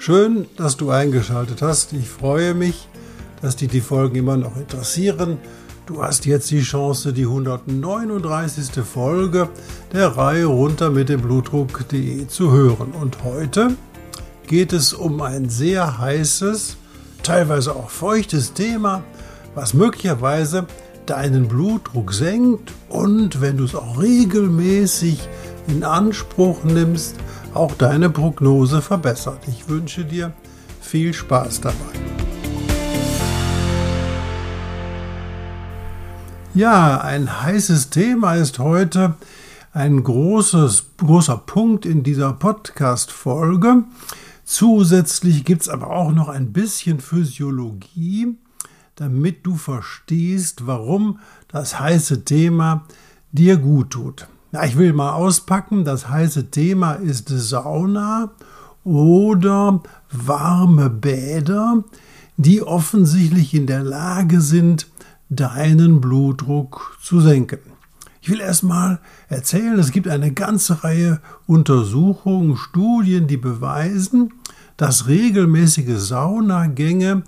Schön, dass du eingeschaltet hast. Ich freue mich, dass dich die Folgen immer noch interessieren. Du hast jetzt die Chance, die 139. Folge der Reihe runter mit dem Blutdruck.de zu hören. Und heute geht es um ein sehr heißes, teilweise auch feuchtes Thema, was möglicherweise deinen Blutdruck senkt und wenn du es auch regelmäßig in Anspruch nimmst, auch deine Prognose verbessert. Ich wünsche dir viel Spaß dabei. Ja, ein heißes Thema ist heute ein großes, großer Punkt in dieser Podcast-Folge. Zusätzlich gibt es aber auch noch ein bisschen Physiologie, damit du verstehst, warum das heiße Thema dir gut tut. Ja, ich will mal auspacken. Das heiße Thema ist Sauna oder warme Bäder, die offensichtlich in der Lage sind, deinen Blutdruck zu senken. Ich will erstmal erzählen, es gibt eine ganze Reihe Untersuchungen, Studien, die beweisen, dass regelmäßige Saunagänge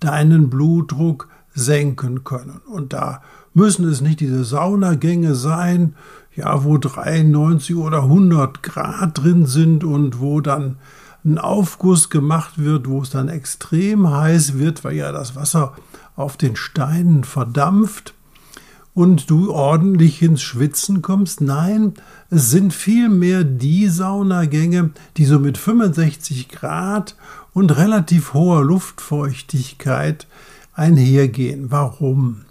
deinen Blutdruck senken können. Und da müssen es nicht diese Saunagänge sein, ja, wo 93 oder 100 Grad drin sind und wo dann ein Aufguss gemacht wird, wo es dann extrem heiß wird, weil ja das Wasser auf den Steinen verdampft und du ordentlich ins Schwitzen kommst. Nein, es sind vielmehr die Saunagänge, die so mit 65 Grad und relativ hoher Luftfeuchtigkeit einhergehen. Warum?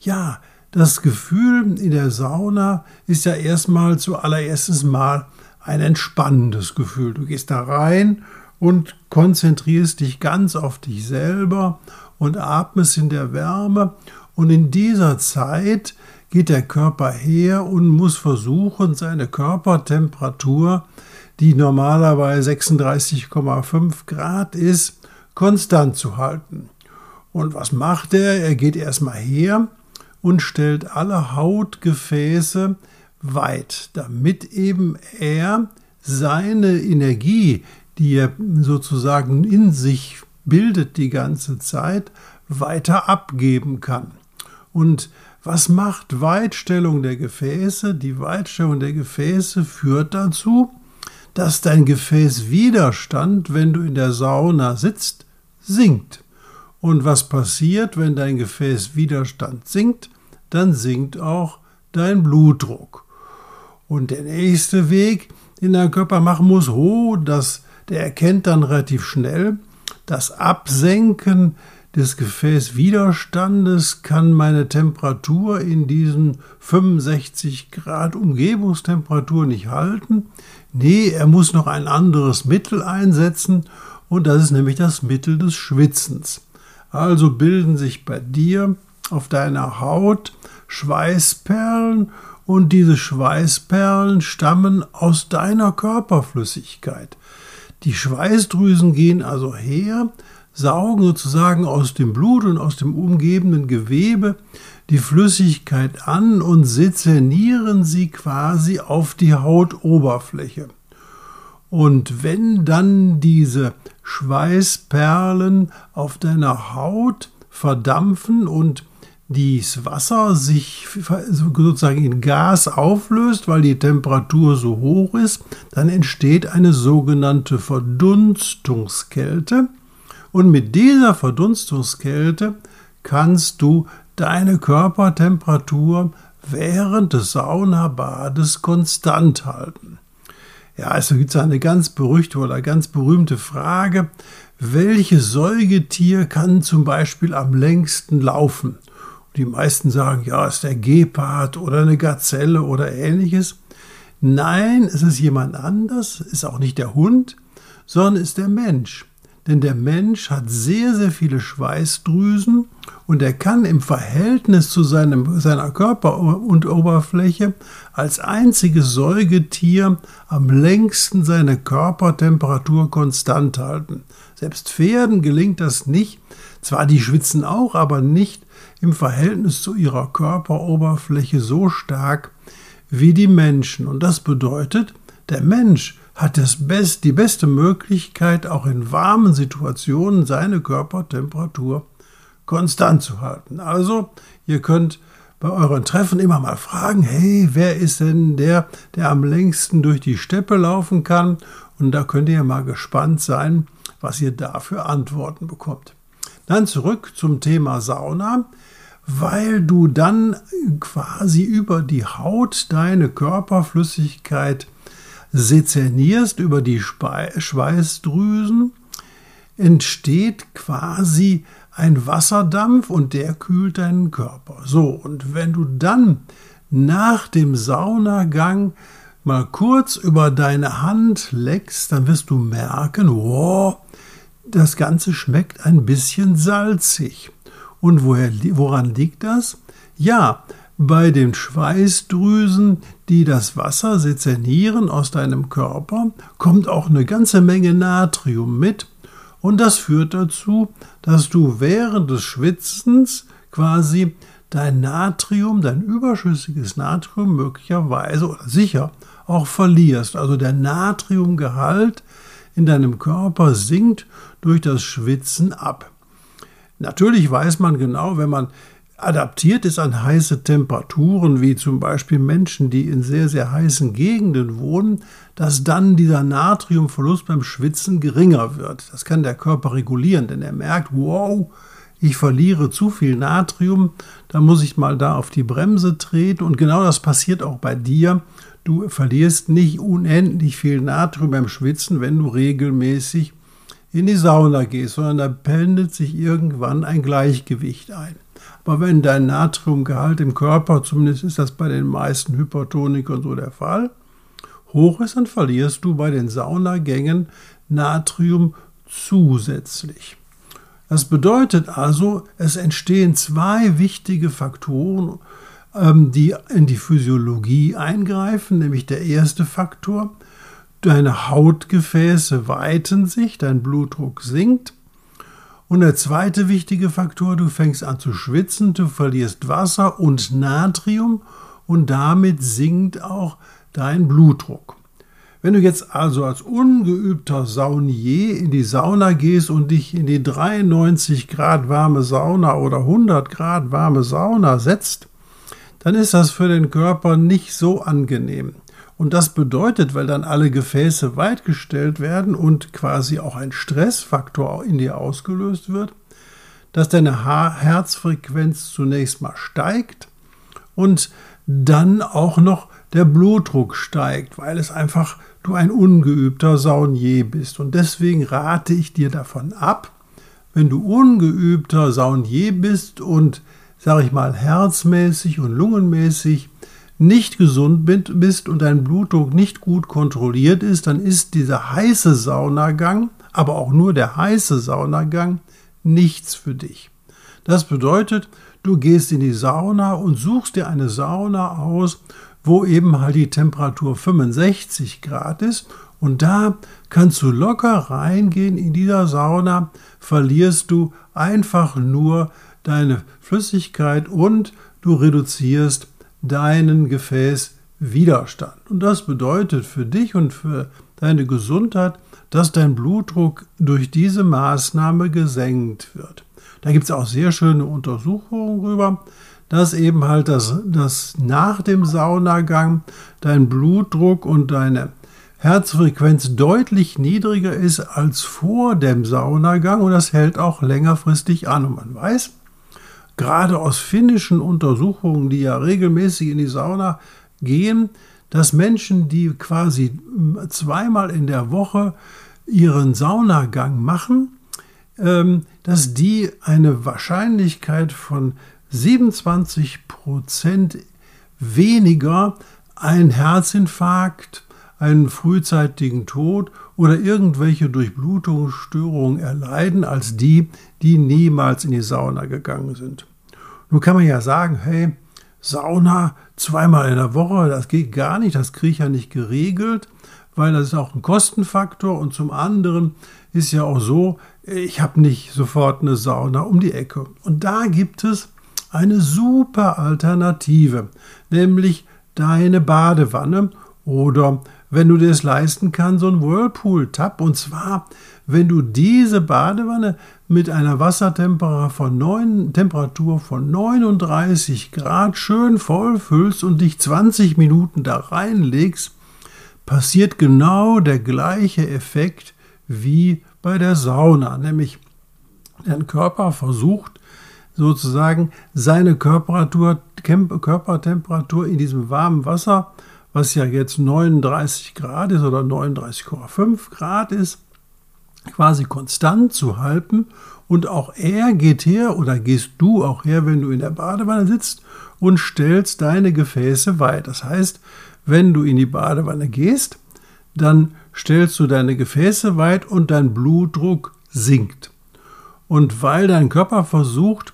Ja, das Gefühl in der Sauna ist ja erstmal zuallererstes Mal ein entspannendes Gefühl. Du gehst da rein und konzentrierst dich ganz auf dich selber und atmest in der Wärme. Und in dieser Zeit geht der Körper her und muss versuchen, seine Körpertemperatur, die normalerweise 36,5 Grad ist, konstant zu halten. Und was macht er? Er geht erstmal her und stellt alle Hautgefäße weit, damit eben er seine Energie, die er sozusagen in sich bildet die ganze Zeit, weiter abgeben kann. Und was macht Weitstellung der Gefäße? Die Weitstellung der Gefäße führt dazu, dass dein Gefäßwiderstand, wenn du in der Sauna sitzt, sinkt. Und was passiert, wenn dein Gefäßwiderstand sinkt? Dann sinkt auch dein Blutdruck. Und der nächste Weg, den dein Körper machen muss, oh, das, der erkennt dann relativ schnell, das Absenken des Gefäßwiderstandes kann meine Temperatur in diesen 65 Grad Umgebungstemperatur nicht halten. Nee, er muss noch ein anderes Mittel einsetzen und das ist nämlich das Mittel des Schwitzens. Also bilden sich bei dir auf deiner Haut Schweißperlen und diese Schweißperlen stammen aus deiner Körperflüssigkeit. Die Schweißdrüsen gehen also her, saugen sozusagen aus dem Blut und aus dem umgebenden Gewebe die Flüssigkeit an und sezernieren sie quasi auf die Hautoberfläche. Und wenn dann diese Schweißperlen auf deiner Haut verdampfen und das Wasser sich sozusagen in Gas auflöst, weil die Temperatur so hoch ist, dann entsteht eine sogenannte Verdunstungskälte. Und mit dieser Verdunstungskälte kannst du deine Körpertemperatur während des Saunabades konstant halten. Ja, also gibt es eine ganz berüchtigte oder ganz berühmte Frage, welches Säugetier kann zum Beispiel am längsten laufen? Die meisten sagen, ja, ist der Gepard oder eine Gazelle oder ähnliches. Nein, es ist jemand anders, ist auch nicht der Hund, sondern ist der Mensch. Denn der Mensch hat sehr, sehr viele Schweißdrüsen und er kann im Verhältnis zu seinem, seiner Körperoberfläche als einziges Säugetier am längsten seine Körpertemperatur konstant halten. Selbst Pferden gelingt das nicht. Zwar die schwitzen auch, aber nicht im Verhältnis zu ihrer Körperoberfläche so stark wie die Menschen. Und das bedeutet, der Mensch hat das Best, die beste Möglichkeit, auch in warmen Situationen seine Körpertemperatur konstant zu halten. Also, ihr könnt bei euren Treffen immer mal fragen, hey, wer ist denn der, der am längsten durch die Steppe laufen kann? Und da könnt ihr mal gespannt sein, was ihr da für Antworten bekommt. Dann zurück zum Thema Sauna, weil du dann quasi über die Haut deine Körperflüssigkeit sezernierst über die Schweißdrüsen, entsteht quasi ein Wasserdampf und der kühlt deinen Körper. So, und wenn du dann nach dem Saunagang mal kurz über deine Hand leckst, dann wirst du merken, wow, das Ganze schmeckt ein bisschen salzig. Und woher, woran liegt das? Ja, bei den Schweißdrüsen, die das Wasser sezernieren aus deinem Körper, kommt auch eine ganze Menge Natrium mit und das führt dazu, dass du während des Schwitzens quasi dein Natrium, dein überschüssiges Natrium möglicherweise oder sicher auch verlierst. Also der Natriumgehalt in deinem Körper sinkt durch das Schwitzen ab. Natürlich weiß man genau, wenn man adaptiert ist an heiße Temperaturen, wie zum Beispiel Menschen, die in sehr, sehr heißen Gegenden wohnen, dass dann dieser Natriumverlust beim Schwitzen geringer wird. Das kann der Körper regulieren, denn er merkt, wow, ich verliere zu viel Natrium, da muss ich mal da auf die Bremse treten. Und genau das passiert auch bei dir. Du verlierst nicht unendlich viel Natrium beim Schwitzen, wenn du regelmäßig in die Sauna gehst, sondern da pendelt sich irgendwann ein Gleichgewicht ein. Aber wenn dein Natriumgehalt im Körper, zumindest ist das bei den meisten Hypertonikern so der Fall, hoch ist, dann verlierst du bei den Saunagängen Natrium zusätzlich. Das bedeutet also, es entstehen zwei wichtige Faktoren, ähm, die in die Physiologie eingreifen, nämlich der erste Faktor, deine Hautgefäße weiten sich, dein Blutdruck sinkt und der zweite wichtige Faktor, du fängst an zu schwitzen, du verlierst Wasser und Natrium und damit sinkt auch dein Blutdruck. Wenn du jetzt also als ungeübter Saunier in die Sauna gehst und dich in die 93 Grad warme Sauna oder 100 Grad warme Sauna setzt, dann ist das für den Körper nicht so angenehm. Und das bedeutet, weil dann alle Gefäße weitgestellt werden und quasi auch ein Stressfaktor in dir ausgelöst wird, dass deine Herzfrequenz zunächst mal steigt und dann auch noch der Blutdruck steigt, weil es einfach du ein ungeübter Saunier bist. Und deswegen rate ich dir davon ab, wenn du ungeübter Saunier bist und, sag ich mal, herzmäßig und lungenmäßig nicht gesund bist und dein Blutdruck nicht gut kontrolliert ist, dann ist dieser heiße Saunagang, aber auch nur der heiße Saunagang, nichts für dich. Das bedeutet, du gehst in die Sauna und suchst dir eine Sauna aus, wo eben halt die Temperatur 65 Grad ist und da kannst du locker reingehen in dieser Sauna, verlierst du einfach nur deine Flüssigkeit und du reduzierst deinen Gefäßwiderstand. Und das bedeutet für dich und für deine Gesundheit, dass dein Blutdruck durch diese Maßnahme gesenkt wird. Da gibt es auch sehr schöne Untersuchungen darüber, dass eben halt das, das nach dem Saunagang dein Blutdruck und deine Herzfrequenz deutlich niedriger ist als vor dem Saunagang und das hält auch längerfristig an. Und man weiß, gerade aus finnischen Untersuchungen, die ja regelmäßig in die Sauna gehen, dass Menschen, die quasi zweimal in der Woche ihren Saunagang machen, ähm, dass die eine Wahrscheinlichkeit von 27 Prozent weniger einen Herzinfarkt, einen frühzeitigen Tod oder irgendwelche Durchblutungsstörungen erleiden als die, die niemals in die Sauna gegangen sind. Nun kann man ja sagen, hey, Sauna zweimal in der Woche, das geht gar nicht, das kriege ich ja nicht geregelt, weil das ist auch ein Kostenfaktor und zum anderen ist ja auch so, ich habe nicht sofort eine Sauna um die Ecke. Und da gibt es eine super Alternative, nämlich deine Badewanne oder wenn du dir es leisten kannst, so ein Whirlpool-Tab. Und zwar, wenn du diese Badewanne mit einer Wassertemperatur von, 9, Temperatur von 39 Grad schön voll füllst und dich 20 Minuten da reinlegst, passiert genau der gleiche Effekt wie bei der Sauna, nämlich dein Körper versucht sozusagen seine Körpertemperatur in diesem warmen Wasser was ja jetzt 39 Grad ist oder 39,5 Grad ist, quasi konstant zu halten. Und auch er geht her oder gehst du auch her, wenn du in der Badewanne sitzt und stellst deine Gefäße weit. Das heißt, wenn du in die Badewanne gehst, dann stellst du deine Gefäße weit und dein Blutdruck sinkt. Und weil dein Körper versucht,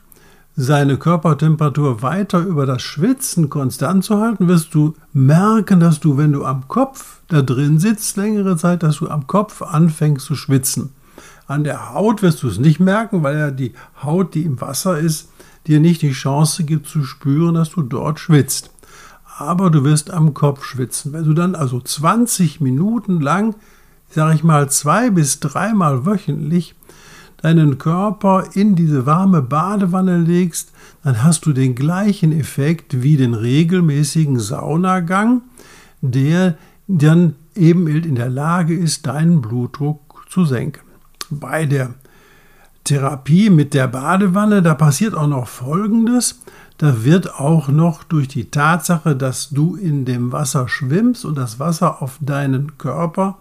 seine Körpertemperatur weiter über das Schwitzen konstant zu halten, wirst du merken, dass du, wenn du am Kopf da drin sitzt, längere Zeit, dass du am Kopf anfängst zu schwitzen. An der Haut wirst du es nicht merken, weil ja die Haut, die im Wasser ist, dir nicht die Chance gibt zu spüren, dass du dort schwitzt. Aber du wirst am Kopf schwitzen. Wenn du dann also 20 Minuten lang, sage ich mal, zwei bis dreimal wöchentlich deinen Körper in diese warme Badewanne legst, dann hast du den gleichen Effekt wie den regelmäßigen Saunagang, der dann eben in der Lage ist, deinen Blutdruck zu senken. Bei der Therapie mit der Badewanne, da passiert auch noch Folgendes. Da wird auch noch durch die Tatsache, dass du in dem Wasser schwimmst und das Wasser auf deinen Körper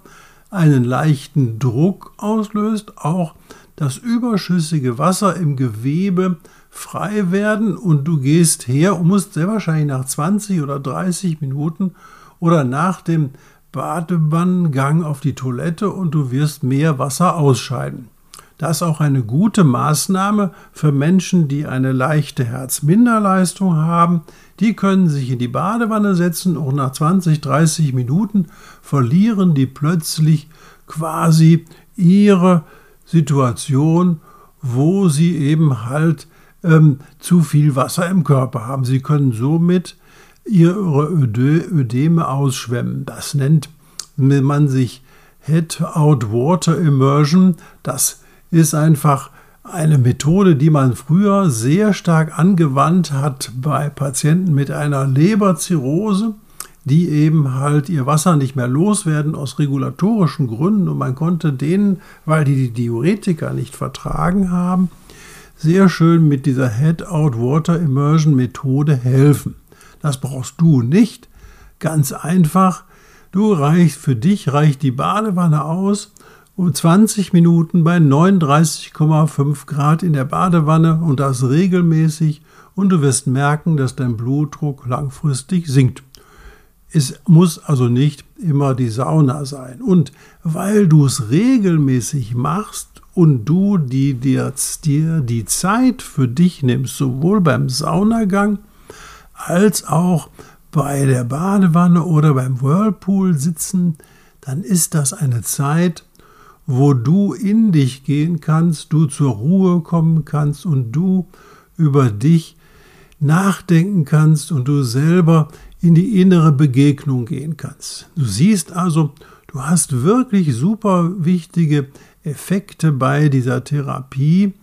einen leichten Druck auslöst, auch das überschüssige Wasser im Gewebe frei werden und du gehst her und musst sehr wahrscheinlich nach 20 oder 30 Minuten oder nach dem Badewannengang auf die Toilette und du wirst mehr Wasser ausscheiden. Das ist auch eine gute Maßnahme für Menschen, die eine leichte Herzminderleistung haben. Die können sich in die Badewanne setzen und nach 20, 30 Minuten verlieren die plötzlich quasi ihre Situation, wo sie eben halt ähm, zu viel Wasser im Körper haben. Sie können somit ihre Ödeme ausschwemmen. Das nennt man sich Head-Out-Water Immersion. Das ist einfach eine Methode, die man früher sehr stark angewandt hat bei Patienten mit einer Leberzirrhose die eben halt ihr Wasser nicht mehr loswerden aus regulatorischen Gründen und man konnte denen, weil die die Diuretika nicht vertragen haben, sehr schön mit dieser Head-Out-Water-Immersion-Methode helfen. Das brauchst du nicht. Ganz einfach. Du reichst für dich reicht die Badewanne aus um 20 Minuten bei 39,5 Grad in der Badewanne und das regelmäßig und du wirst merken, dass dein Blutdruck langfristig sinkt. Es muss also nicht immer die Sauna sein. Und weil du es regelmäßig machst und du die, dir, dir die Zeit für dich nimmst, sowohl beim Saunagang als auch bei der Badewanne oder beim Whirlpool sitzen, dann ist das eine Zeit, wo du in dich gehen kannst, du zur Ruhe kommen kannst und du über dich nachdenken kannst und du selber in die innere Begegnung gehen kannst. Du siehst also, du hast wirklich super wichtige Effekte bei dieser Therapie,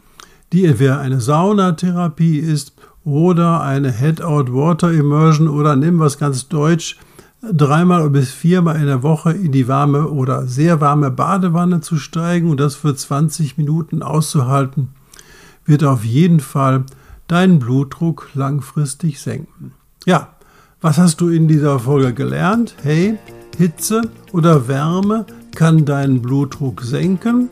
die entweder eine Saunatherapie ist oder eine Head-Out-Water-Immersion oder nimm was ganz deutsch, dreimal bis viermal in der Woche in die warme oder sehr warme Badewanne zu steigen und das für 20 Minuten auszuhalten, wird auf jeden Fall deinen Blutdruck langfristig senken. Ja, was hast du in dieser Folge gelernt? Hey, Hitze oder Wärme kann deinen Blutdruck senken.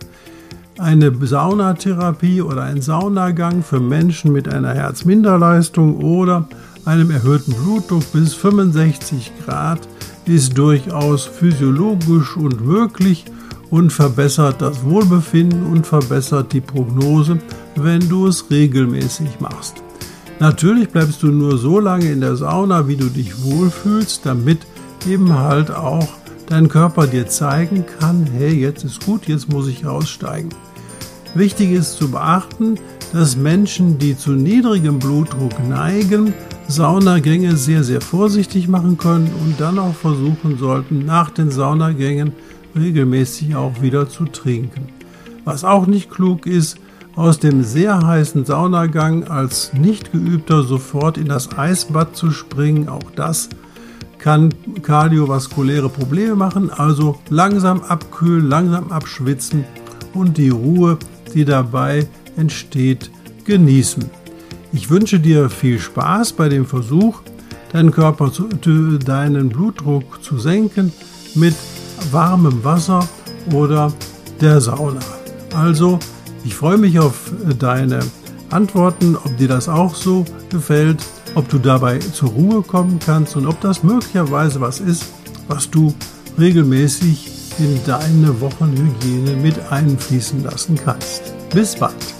Eine Saunatherapie oder ein Saunagang für Menschen mit einer Herzminderleistung oder einem erhöhten Blutdruck bis 65 Grad ist durchaus physiologisch und möglich und verbessert das Wohlbefinden und verbessert die Prognose, wenn du es regelmäßig machst. Natürlich bleibst du nur so lange in der Sauna, wie du dich wohlfühlst, damit eben halt auch dein Körper dir zeigen kann, hey, jetzt ist gut, jetzt muss ich aussteigen. Wichtig ist zu beachten, dass Menschen, die zu niedrigem Blutdruck neigen, Saunagänge sehr, sehr vorsichtig machen können und dann auch versuchen sollten, nach den Saunagängen regelmäßig auch wieder zu trinken. Was auch nicht klug ist, aus dem sehr heißen Saunagang als nicht geübter sofort in das Eisbad zu springen, auch das kann kardiovaskuläre Probleme machen, also langsam abkühlen, langsam abschwitzen und die Ruhe, die dabei entsteht, genießen. Ich wünsche dir viel Spaß bei dem Versuch, deinen Körper zu, deinen Blutdruck zu senken mit warmem Wasser oder der Sauna. Also, ich freue mich auf deine Antworten, ob dir das auch so gefällt, ob du dabei zur Ruhe kommen kannst und ob das möglicherweise was ist, was du regelmäßig in deine Wochenhygiene mit einfließen lassen kannst. Bis bald.